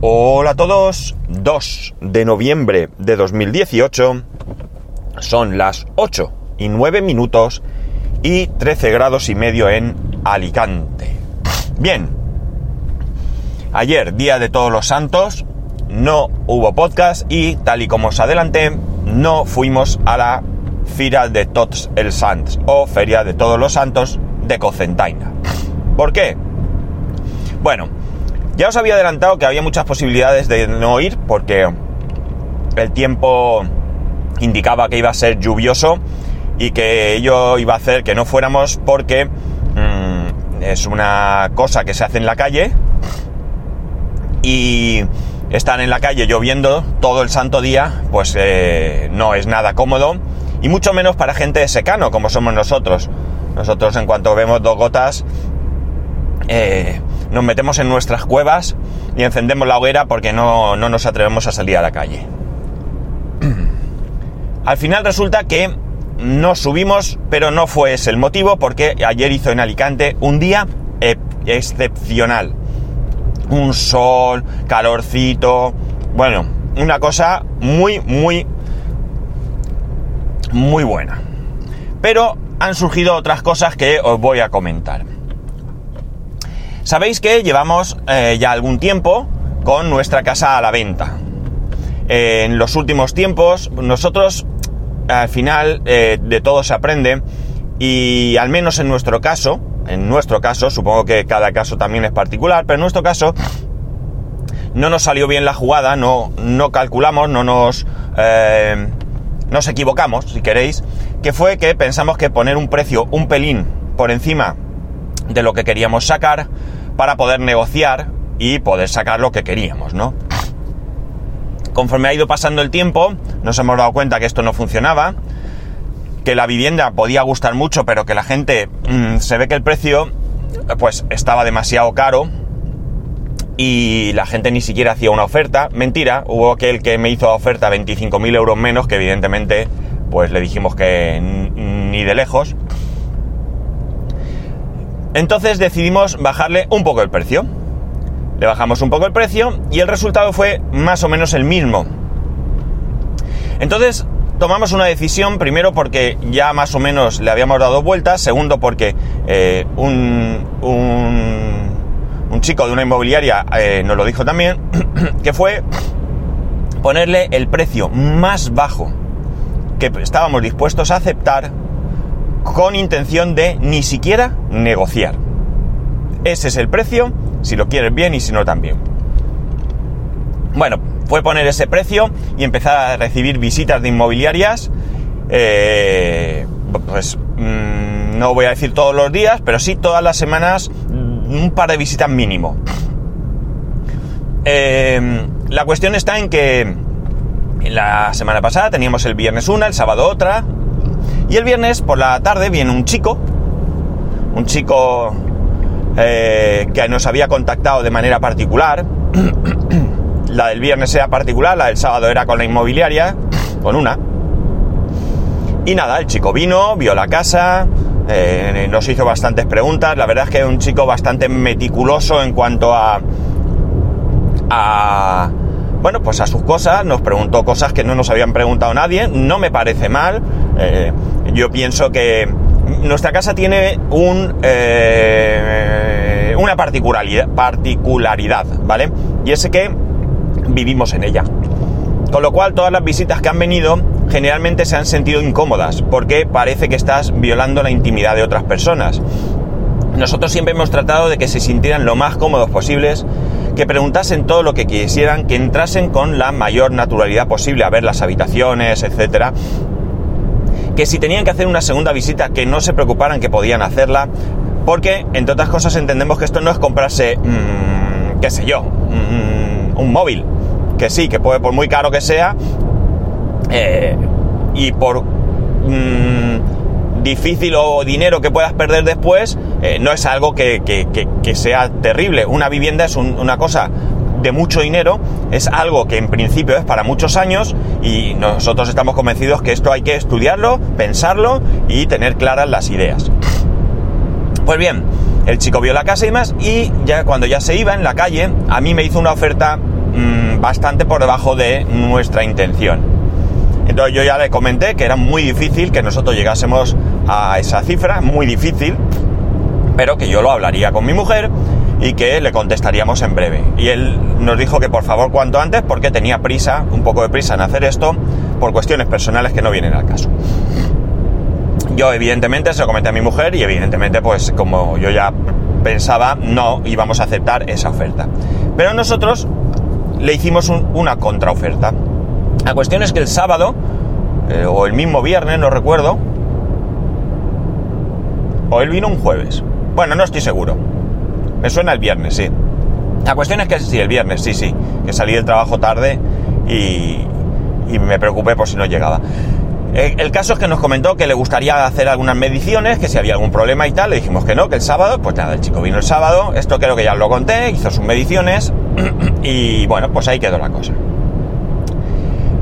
Hola a todos, 2 de noviembre de 2018, son las 8 y 9 minutos y 13 grados y medio en Alicante. Bien, ayer, día de todos los santos, no hubo podcast y tal y como os adelanté, no fuimos a la Fira de Tots el Sants o Feria de Todos los Santos de Cocentaina. ¿Por qué? Bueno, ya os había adelantado que había muchas posibilidades de no ir porque el tiempo indicaba que iba a ser lluvioso y que ello iba a hacer que no fuéramos porque mmm, es una cosa que se hace en la calle y estar en la calle lloviendo todo el santo día pues eh, no es nada cómodo y mucho menos para gente de secano como somos nosotros. Nosotros en cuanto vemos dos gotas eh, nos metemos en nuestras cuevas y encendemos la hoguera porque no, no nos atrevemos a salir a la calle. Al final resulta que no subimos, pero no fue ese el motivo porque ayer hizo en Alicante un día excepcional. Un sol, calorcito, bueno, una cosa muy, muy, muy buena. Pero han surgido otras cosas que os voy a comentar. Sabéis que llevamos eh, ya algún tiempo con nuestra casa a la venta. En los últimos tiempos, nosotros al final eh, de todo se aprende y al menos en nuestro caso, en nuestro caso, supongo que cada caso también es particular, pero en nuestro caso no nos salió bien la jugada, no, no calculamos, no nos, eh, nos equivocamos, si queréis, que fue que pensamos que poner un precio un pelín por encima de lo que queríamos sacar para poder negociar y poder sacar lo que queríamos, ¿no? Conforme ha ido pasando el tiempo, nos hemos dado cuenta que esto no funcionaba, que la vivienda podía gustar mucho, pero que la gente mmm, se ve que el precio pues estaba demasiado caro y la gente ni siquiera hacía una oferta. Mentira, hubo aquel que me hizo oferta 25.000 euros menos, que evidentemente pues le dijimos que ni de lejos. Entonces decidimos bajarle un poco el precio. Le bajamos un poco el precio y el resultado fue más o menos el mismo. Entonces tomamos una decisión, primero porque ya más o menos le habíamos dado vueltas, segundo porque eh, un, un, chico de una inmobiliaria eh, nos lo dijo también, que fue ponerle el precio más bajo que estábamos dispuestos a aceptar con intención de ni siquiera negociar. Ese es el precio, si lo quieres bien y si no también. Bueno, fue poner ese precio y empezar a recibir visitas de inmobiliarias. Eh, pues mmm, no voy a decir todos los días, pero sí todas las semanas un par de visitas mínimo. Eh, la cuestión está en que la semana pasada teníamos el viernes una, el sábado otra, y el viernes por la tarde viene un chico, un chico eh, que nos había contactado de manera particular. la del viernes era particular, la del sábado era con la inmobiliaria, con una. Y nada, el chico vino, vio la casa, eh, nos hizo bastantes preguntas. La verdad es que es un chico bastante meticuloso en cuanto a. a bueno, pues a sus cosas, nos preguntó cosas que no nos habían preguntado nadie, no me parece mal, eh, yo pienso que nuestra casa tiene un, eh, una particularidad, particularidad, ¿vale? Y es que vivimos en ella. Con lo cual todas las visitas que han venido generalmente se han sentido incómodas porque parece que estás violando la intimidad de otras personas. Nosotros siempre hemos tratado de que se sintieran lo más cómodos posibles, que preguntasen todo lo que quisieran, que entrasen con la mayor naturalidad posible a ver las habitaciones, etcétera. Que si tenían que hacer una segunda visita, que no se preocuparan que podían hacerla, porque entre otras cosas entendemos que esto no es comprarse, mmm, qué sé yo, mmm, un móvil, que sí, que puede por muy caro que sea, eh, y por mmm, difícil o dinero que puedas perder después, eh, no es algo que, que, sea terrible. Una vivienda es un, una cosa de mucho dinero, es algo que en principio es para muchos años y nosotros estamos convencidos que esto hay que estudiarlo, pensarlo y tener claras las ideas. Pues bien, el chico vio la casa y más y ya cuando ya se iba en la calle, a mí me hizo una oferta mm, bastante por debajo de nuestra intención. Entonces yo ya le comenté que era muy difícil que nosotros llegásemos a esa cifra, muy difícil, pero que yo lo hablaría con mi mujer y que le contestaríamos en breve. Y él nos dijo que por favor cuanto antes porque tenía prisa, un poco de prisa en hacer esto, por cuestiones personales que no vienen al caso. Yo evidentemente se lo comenté a mi mujer y evidentemente pues como yo ya pensaba no íbamos a aceptar esa oferta. Pero nosotros le hicimos una contraoferta. La cuestión es que el sábado, eh, o el mismo viernes, no recuerdo, o él vino un jueves. Bueno, no estoy seguro. Me suena el viernes, sí. La cuestión es que sí, el viernes, sí, sí. Que salí del trabajo tarde y, y me preocupé por si no llegaba. El caso es que nos comentó que le gustaría hacer algunas mediciones, que si había algún problema y tal, le dijimos que no, que el sábado, pues nada, el chico vino el sábado, esto creo que ya lo conté, hizo sus mediciones y bueno, pues ahí quedó la cosa.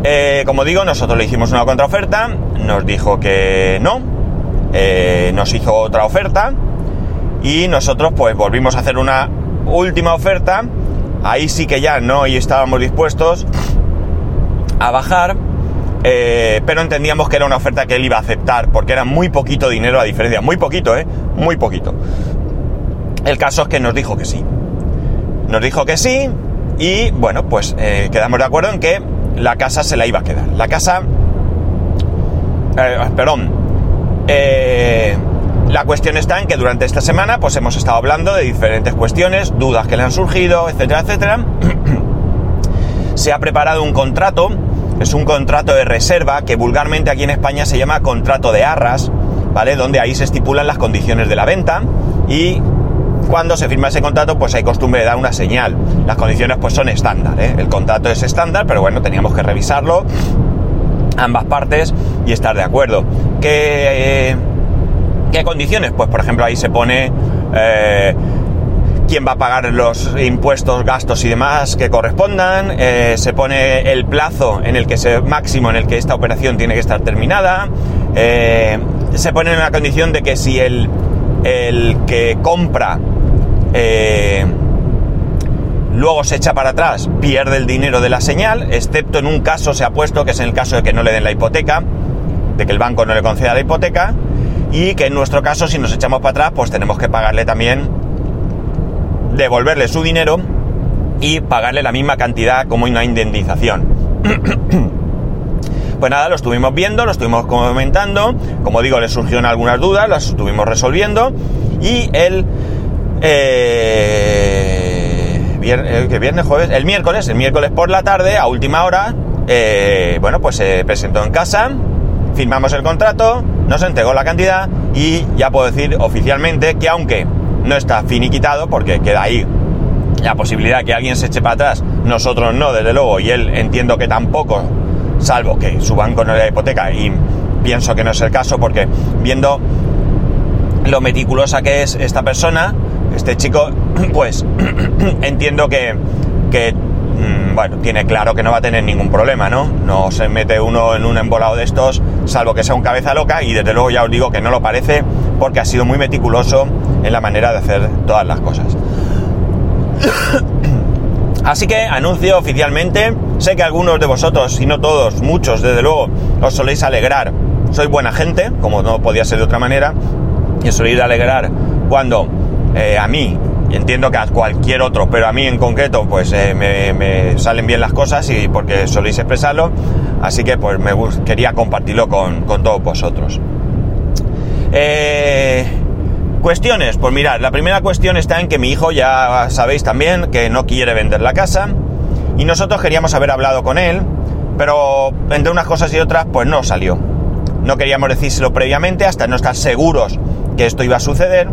Eh, como digo, nosotros le hicimos una contraoferta, nos dijo que no, eh, nos hizo otra oferta y nosotros pues volvimos a hacer una última oferta, ahí sí que ya no y estábamos dispuestos a bajar eh, pero entendíamos que era una oferta que él iba a aceptar, porque era muy poquito dinero a diferencia, muy poquito, ¿eh? Muy poquito. El caso es que nos dijo que sí. Nos dijo que sí y bueno, pues eh, quedamos de acuerdo en que la casa se la iba a quedar. La casa... Eh, perdón. La cuestión está en que durante esta semana pues hemos estado hablando de diferentes cuestiones, dudas que le han surgido, etcétera, etcétera. se ha preparado un contrato es un contrato de reserva que vulgarmente aquí en España se llama contrato de arras, ¿vale? Donde ahí se estipulan las condiciones de la venta y cuando se firma ese contrato pues hay costumbre de dar una señal. Las condiciones pues son estándar, ¿eh? El contrato es estándar, pero bueno, teníamos que revisarlo ambas partes y estar de acuerdo. ¿Qué, eh, ¿qué condiciones? Pues por ejemplo ahí se pone... Eh, quién va a pagar los impuestos, gastos y demás que correspondan, eh, se pone el plazo en el que se, máximo en el que esta operación tiene que estar terminada, eh, se pone en la condición de que si el, el que compra luego se echa para atrás, pierde el dinero de la señal, excepto en un caso se ha puesto, que es en el caso de que no le den la hipoteca, de que el banco no le conceda la hipoteca, y que en nuestro caso, si nos echamos para atrás, pues tenemos que pagarle también devolverle su dinero y pagarle la misma cantidad como una indemnización. pues nada, lo estuvimos viendo, lo estuvimos comentando, como digo, le surgieron algunas dudas, las estuvimos resolviendo. Y el... Eh, viernes, que viernes, jueves, el miércoles, el miércoles por la tarde, a última hora, eh, bueno, pues se presentó en casa, firmamos el contrato, nos entregó la cantidad y ya puedo decir oficialmente que aunque no está finiquitado porque queda ahí la posibilidad de que alguien se eche para atrás, nosotros no, desde luego, y él entiendo que tampoco, salvo que su banco no le da hipoteca, y pienso que no es el caso porque viendo lo meticulosa que es esta persona, este chico, pues entiendo que, que bueno, tiene claro que no va a tener ningún problema, ¿no? No se mete uno en un embolado de estos, salvo que sea un cabeza loca, y desde luego ya os digo que no lo parece porque ha sido muy meticuloso en la manera de hacer todas las cosas. Así que anuncio oficialmente, sé que algunos de vosotros, si no todos, muchos desde luego, os soléis alegrar, soy buena gente, como no podía ser de otra manera, y os soléis alegrar cuando eh, a mí, entiendo que a cualquier otro, pero a mí en concreto, pues eh, me, salen bien las cosas y porque soléis expresarlo, así que pues me quería compartirlo con, con todos vosotros. Eh, Cuestiones, pues mirad, la primera cuestión está en que mi hijo ya sabéis también que no quiere vender la casa y nosotros queríamos haber hablado con él, pero entre unas cosas y otras pues no salió. No queríamos decírselo previamente hasta no estar seguros que esto iba a suceder.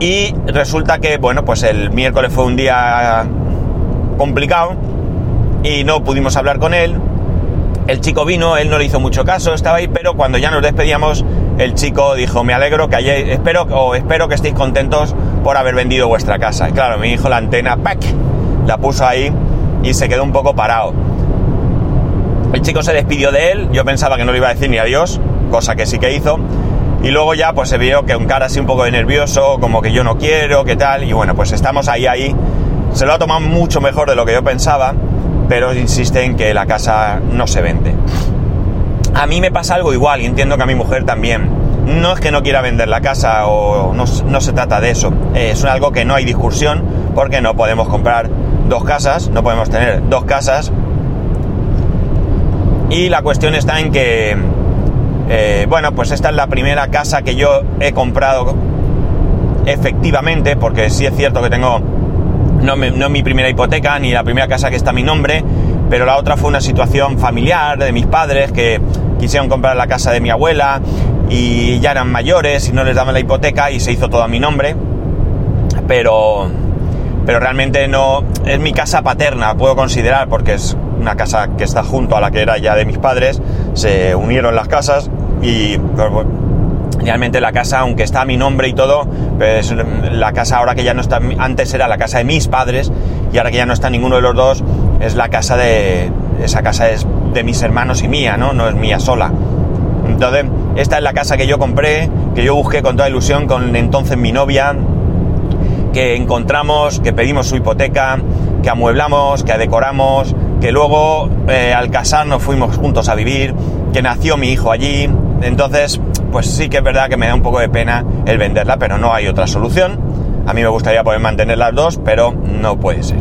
Y resulta que, bueno, pues el miércoles fue un día complicado y no pudimos hablar con él. El chico vino, él no le hizo mucho caso, estaba ahí, pero cuando ya nos despedíamos el chico dijo, me alegro que hayáis, espero, o espero que estéis contentos por haber vendido vuestra casa. Y claro, mi hijo la antena, ¡pac! la puso ahí y se quedó un poco parado. El chico se despidió de él, yo pensaba que no le iba a decir ni adiós, cosa que sí que hizo. Y luego ya pues se vio que un cara así un poco de nervioso, como que yo no quiero, que tal, y bueno, pues estamos ahí, ahí, se lo ha tomado mucho mejor de lo que yo pensaba, pero insiste en que la casa no se vende. A mí me pasa algo igual y entiendo que a mi mujer también. No es que no quiera vender la casa o no, no se trata de eso. Es algo que no hay discusión porque no podemos comprar dos casas, no podemos tener dos casas. Y la cuestión está en que, eh, bueno, pues esta es la primera casa que yo he comprado efectivamente, porque sí es cierto que tengo, no, no mi primera hipoteca ni la primera casa que está a mi nombre, pero la otra fue una situación familiar de mis padres que quisieron comprar la casa de mi abuela y ya eran mayores y no les daban la hipoteca y se hizo todo a mi nombre. Pero, pero realmente no es mi casa paterna, puedo considerar, porque es una casa que está junto a la que era ya de mis padres. Se unieron las casas y pues, realmente la casa, aunque está a mi nombre y todo, pues la casa ahora que ya no está, antes era la casa de mis padres y ahora que ya no está ninguno de los dos, es la casa de, esa casa es de mis hermanos y mía, ¿no? No es mía sola. Entonces, esta es la casa que yo compré, que yo busqué con toda ilusión con entonces mi novia, que encontramos, que pedimos su hipoteca, que amueblamos, que decoramos, que luego eh, al casarnos fuimos juntos a vivir, que nació mi hijo allí. Entonces, pues sí que es verdad que me da un poco de pena el venderla, pero no hay otra solución. A mí me gustaría poder mantener las dos, pero no puede ser.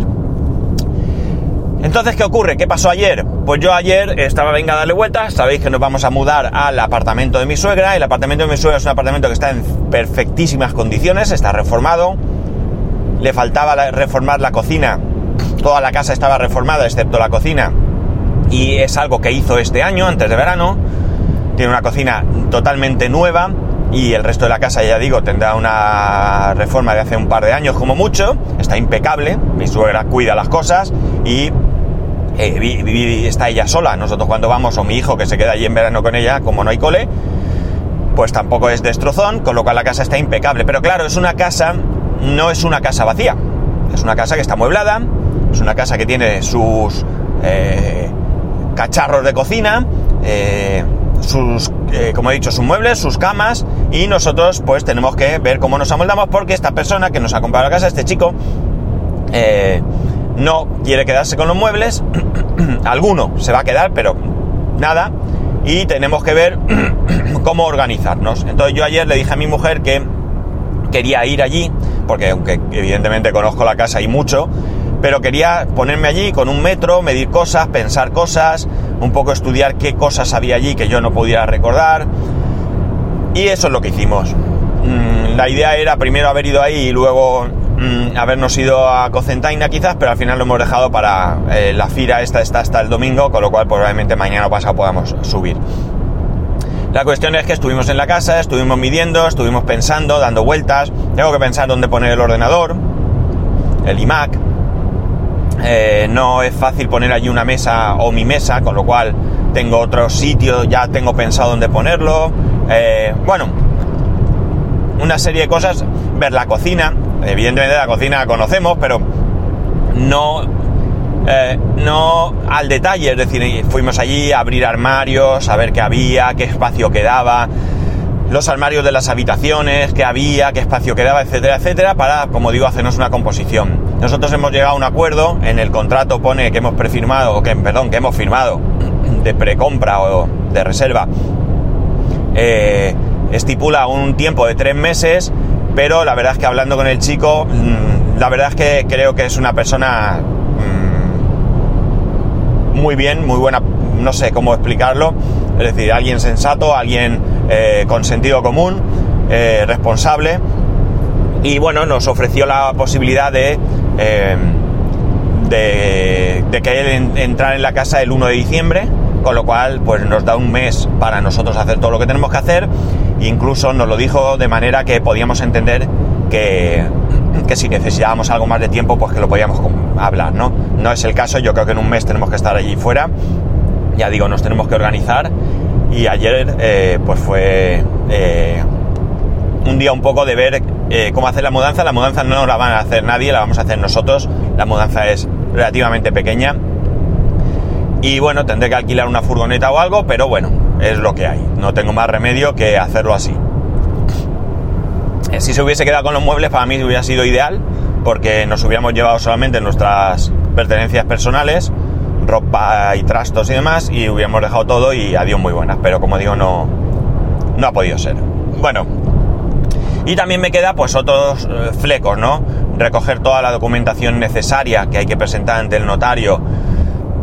Entonces, ¿qué ocurre? ¿Qué pasó ayer? Pues yo ayer estaba venga a darle vueltas, sabéis que nos vamos a mudar al apartamento de mi suegra, el apartamento de mi suegra es un apartamento que está en perfectísimas condiciones, está reformado, le faltaba reformar la cocina, toda la casa estaba reformada excepto la cocina, y es algo que hizo este año, antes de verano, tiene una cocina totalmente nueva, y el resto de la casa, ya digo, tendrá una reforma de hace un par de años como mucho, está impecable, mi suegra cuida las cosas y eh, está ella sola. Nosotros cuando vamos, o mi hijo que se queda allí en verano con ella, como no hay cole, pues tampoco es destrozón, con lo cual la casa está impecable. Pero claro, es una casa, no es una casa vacía. Es una casa que está amueblada, es una casa que tiene sus eh, cacharros de cocina, eh, sus, como he dicho, sus muebles, sus camas, y nosotros pues tenemos que ver cómo nos amoldamos porque esta persona que nos ha comprado la casa, este chico, no quiere quedarse con los muebles, alguno se va a quedar, pero nada, y tenemos que ver cómo organizarnos. Entonces yo ayer le dije a mi mujer que quería ir allí, porque aunque evidentemente conozco la casa y mucho, pero quería ponerme allí con un metro, medir cosas, pensar cosas, un poco estudiar qué cosas había allí que yo no pudiera recordar. Y eso es lo que hicimos. Mm, la idea era primero haber ido ahí y luego Mm, habernos ido a Cocentaina quizás, pero al final lo hemos dejado para eh, la fira esta está hasta el domingo, con lo cual probablemente mañana o pasado podamos subir. La cuestión es que estuvimos en la casa, estuvimos midiendo, estuvimos pensando, dando vueltas. Tengo que pensar dónde poner el ordenador, el iMac. Eh, no es fácil poner allí una mesa o mi mesa, con lo cual tengo otro sitio, ya tengo pensado dónde ponerlo. Eh, bueno, una serie de cosas. Ver la cocina, Evidentemente la cocina la conocemos, pero no, eh, no al detalle. Es decir, fuimos allí a abrir armarios, a ver qué había, qué espacio quedaba, los armarios de las habitaciones, qué había, qué espacio quedaba, etcétera, etcétera, para, como digo, hacernos una composición. Nosotros hemos llegado a un acuerdo, en el contrato pone que hemos prefirmado, que, perdón, que hemos firmado de precompra o de reserva, eh, estipula un tiempo de tres meses pero la verdad es que hablando con el chico, mm, la verdad es que creo que es una persona mm, muy bien, muy buena, no sé cómo explicarlo, es decir, alguien sensato, alguien eh, con sentido común, eh, responsable, y bueno, nos ofreció la posibilidad de, eh, de, que él entrara en la casa el 1 de diciembre, con lo cual pues nos da un mes para nosotros hacer todo lo que tenemos que hacer Incluso nos lo dijo de manera que podíamos entender que, si necesitábamos algo más de tiempo, pues que lo podíamos hablar, ¿no? No es el caso, yo creo que en un mes tenemos que estar allí fuera. Ya digo, nos tenemos que organizar. Y ayer, eh, pues fue eh, un día un poco de ver eh, cómo hacer la mudanza. La mudanza no la van a hacer nadie, la vamos a hacer nosotros. La mudanza es relativamente pequeña. Y bueno, tendré que alquilar una furgoneta o algo, pero bueno, es lo que hay. No tengo más remedio que hacerlo así. Eh, si se hubiese quedado con los muebles, para mí hubiera sido ideal, porque nos hubiéramos llevado solamente nuestras pertenencias personales, ropa y trastos y demás, y hubiéramos dejado todo y adiós muy buenas. Pero como digo, no, no ha podido ser. Bueno, y también me queda pues otros eh, flecos, ¿no? Recoger toda la documentación necesaria que hay que presentar ante el notario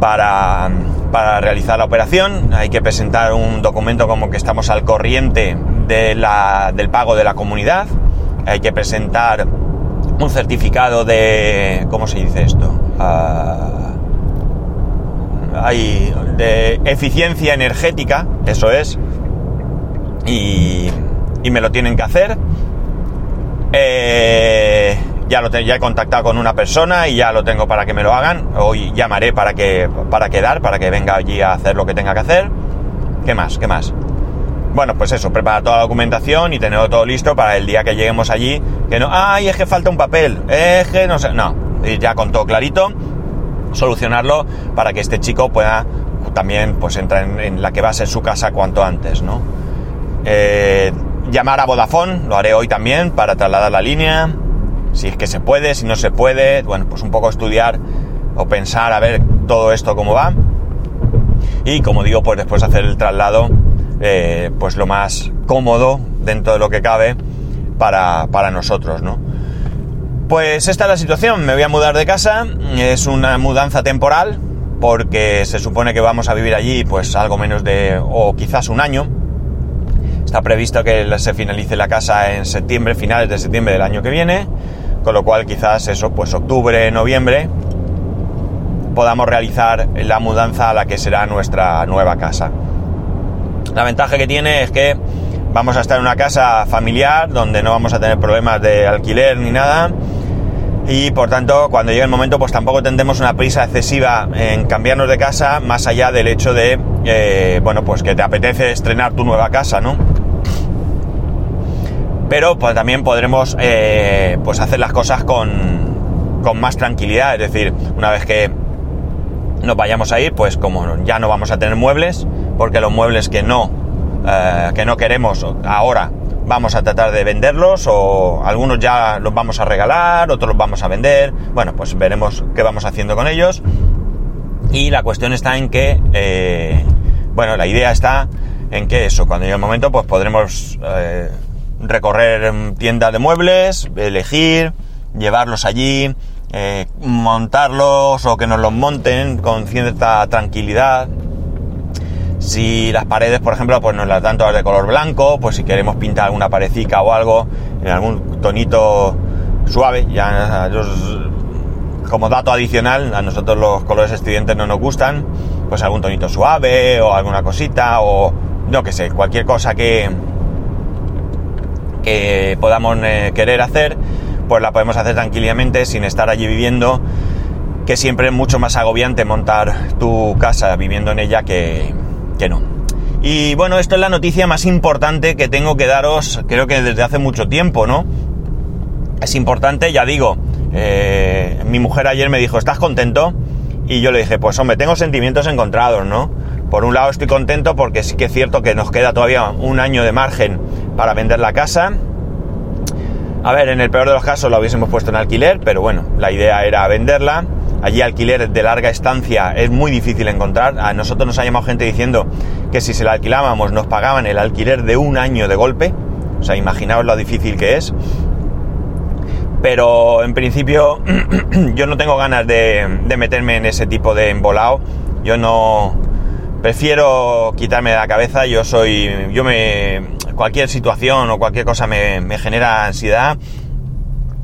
para, para realizar la operación. Hay que presentar un documento como que estamos al corriente de la, del pago de la comunidad. Hay que presentar un certificado de... ¿Cómo se dice esto? Ah, hay de eficiencia energética, eso es. Y, y me lo tienen que hacer. Eh, ya, lo ya he contactado con una persona y ya lo tengo para que me lo hagan. Hoy llamaré para, que, para quedar, para que venga allí a hacer lo que tenga que hacer. ¿Qué más? ¿Qué más? Bueno, pues eso, preparar toda la documentación y tenerlo todo listo para el día que lleguemos allí. Que no, ay, es que falta un papel, es que no sé, no. Y ya con todo clarito, solucionarlo para que este chico pueda también pues entrar en, la que va a ser su casa cuanto antes, ¿no? Eh, llamar a Vodafone, lo haré hoy también para trasladar la línea, si es que se puede, si no se puede, bueno, pues un poco estudiar o pensar a ver todo esto cómo va. Y como digo, pues después hacer el traslado, eh, pues lo más cómodo dentro de lo que cabe para, para nosotros, ¿no? Pues esta es la situación, me voy a mudar de casa, es una mudanza temporal, porque se supone que vamos a vivir allí pues algo menos de, o quizás un año, Está previsto que se finalice la casa en septiembre, finales de septiembre del año que viene, con lo cual quizás eso, pues octubre, noviembre, podamos realizar la mudanza a la que será nuestra nueva casa. La ventaja que tiene es que vamos a estar en una casa familiar donde no vamos a tener problemas de alquiler ni nada y por tanto cuando llegue el momento pues tampoco tendremos una prisa excesiva en cambiarnos de casa más allá del hecho de eh, bueno pues que te apetece estrenar tu nueva casa no pero pues también podremos eh, pues hacer las cosas con, con más tranquilidad, es decir, una vez que nos vayamos a ir, pues como ya no vamos a tener muebles, porque los muebles que no, eh, que no queremos ahora vamos a tratar de venderlos o algunos ya los vamos a regalar, otros los vamos a vender, bueno, pues veremos qué vamos haciendo con ellos. Y la cuestión está en que, eh, bueno, la idea está en que eso, cuando llegue el momento, pues podremos recorrer tiendas de muebles, elegir, llevarlos allí, eh, montarlos o que nos los monten con cierta tranquilidad. Si las paredes, por ejemplo, pues nos las dan todas de color blanco, pues si queremos pintar alguna parecida o algo en algún tonito suave, ya como dato adicional, a nosotros los colores estudiantes no nos gustan, pues algún tonito suave o alguna cosita o no que sé, cualquier cosa que, que podamos eh, querer hacer, pues la podemos hacer tranquilamente sin estar allí viviendo, que siempre es mucho más agobiante montar tu casa viviendo en ella que, que no. Y bueno, esto es la noticia más importante que tengo que daros, creo que desde hace mucho tiempo, ¿no? Es importante, ya digo, eh, mi mujer ayer me dijo, ¿estás contento? Y yo le dije, pues hombre, tengo sentimientos encontrados, ¿no? Por un lado estoy contento porque sí que es cierto que nos queda todavía un año de margen para vender la casa. A ver, en el peor de los casos la hubiésemos puesto en alquiler, pero bueno, la idea era venderla. Allí alquiler de larga estancia es muy difícil encontrar. A nosotros nos ha llamado gente diciendo que si se la alquilábamos nos pagaban el alquiler de un año de golpe. O sea, imaginaos lo difícil que es. Pero en principio yo no tengo ganas de, de meterme en ese tipo de embolado. Yo no, prefiero quitarme de la cabeza, yo soy, yo me, cualquier situación o cualquier cosa me, genera ansiedad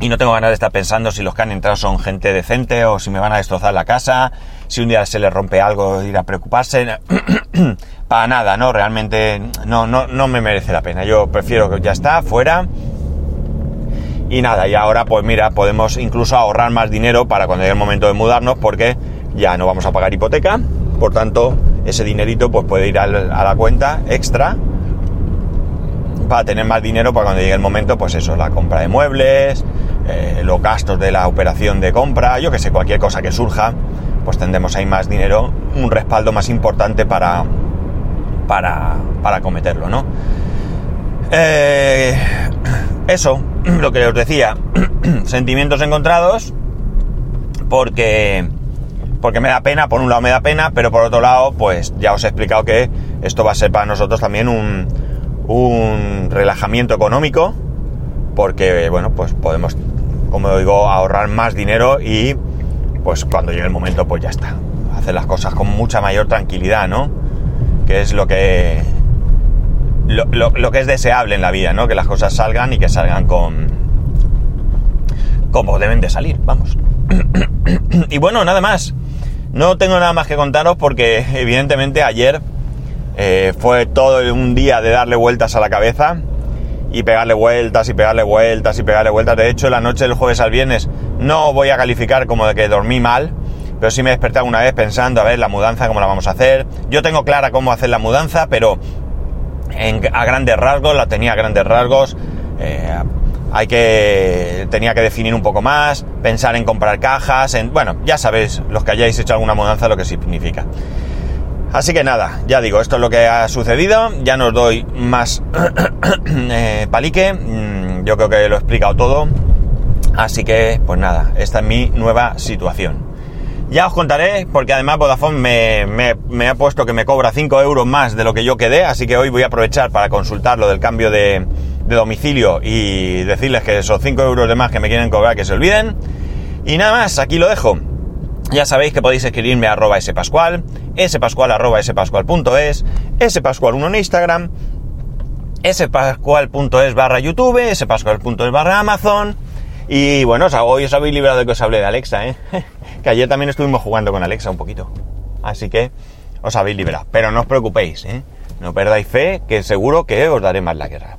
y no tengo ganas de estar pensando si los que han entrado son gente decente o si me van a destrozar la casa, si un día se les rompe algo, ir a preocuparse, para nada, ¿no? Realmente no, no, no me merece la pena, yo prefiero que ya está, fuera. Y nada, y ahora pues mira, podemos incluso ahorrar más dinero para cuando llegue el momento de mudarnos porque ya no vamos a pagar hipoteca, por tanto ese dinerito pues puede ir a la cuenta extra para tener más dinero para cuando llegue el momento, pues eso, la compra de muebles, eh, los gastos de la operación de compra, yo que sé, cualquier cosa que surja, pues tendremos ahí más dinero, un respaldo más importante para, para, para cometerlo, ¿no? Eh, eso, lo que os decía, sentimientos encontrados, porque, porque me da pena, por un lado me da pena, pero por otro lado, pues ya os he explicado que esto va a ser para nosotros también un, un relajamiento económico, porque, bueno, pues podemos, como digo, ahorrar más dinero y, pues cuando llegue el momento, pues ya está. Hacer las cosas con mucha mayor tranquilidad, ¿no? Que es lo que, lo, lo, que es deseable en la vida, ¿no? Que las cosas salgan y que salgan con... como deben de salir, vamos. y bueno, nada más. No tengo nada más que contaros porque evidentemente ayer eh, fue todo un día de darle vueltas a la cabeza y pegarle vueltas y pegarle vueltas y pegarle vueltas. De hecho, la noche del jueves al viernes no voy a calificar como de que dormí mal, pero sí me he despertado una vez pensando, a ver, la mudanza, cómo la vamos a hacer. Yo tengo clara cómo hacer la mudanza, pero a grandes rasgos, la tenía a grandes rasgos. Eh, hay que tenía que definir un poco más, pensar en comprar cajas, en, bueno, ya sabéis los que hayáis hecho alguna mudanza lo que significa. Así que nada, ya digo, esto es lo que ha sucedido, ya no os doy más eh, palique, mm, yo creo que lo he explicado todo, así que pues nada, esta es mi nueva situación. Ya os contaré, porque además Vodafone me, ha puesto que me cobra 5 euros más de lo que yo quedé, así que hoy voy a aprovechar para consultar lo del cambio de, domicilio y decirles que esos 5 euros de más que me quieren cobrar que se olviden. Y nada más, aquí lo dejo. Ya sabéis que podéis escribirme a arroba spascual, spascual arroba spascual.es, spascual1 en Instagram, spascual.es barra YouTube, spascual.es barra Amazon. Y bueno, hoy os habéis librado de que os hablé de Alexa, ¿eh? que ayer también estuvimos jugando con Alexa un poquito. Así que os habéis liberado. Pero no os preocupéis, ¿eh? No perdáis fe, que seguro que os daré más la guerra.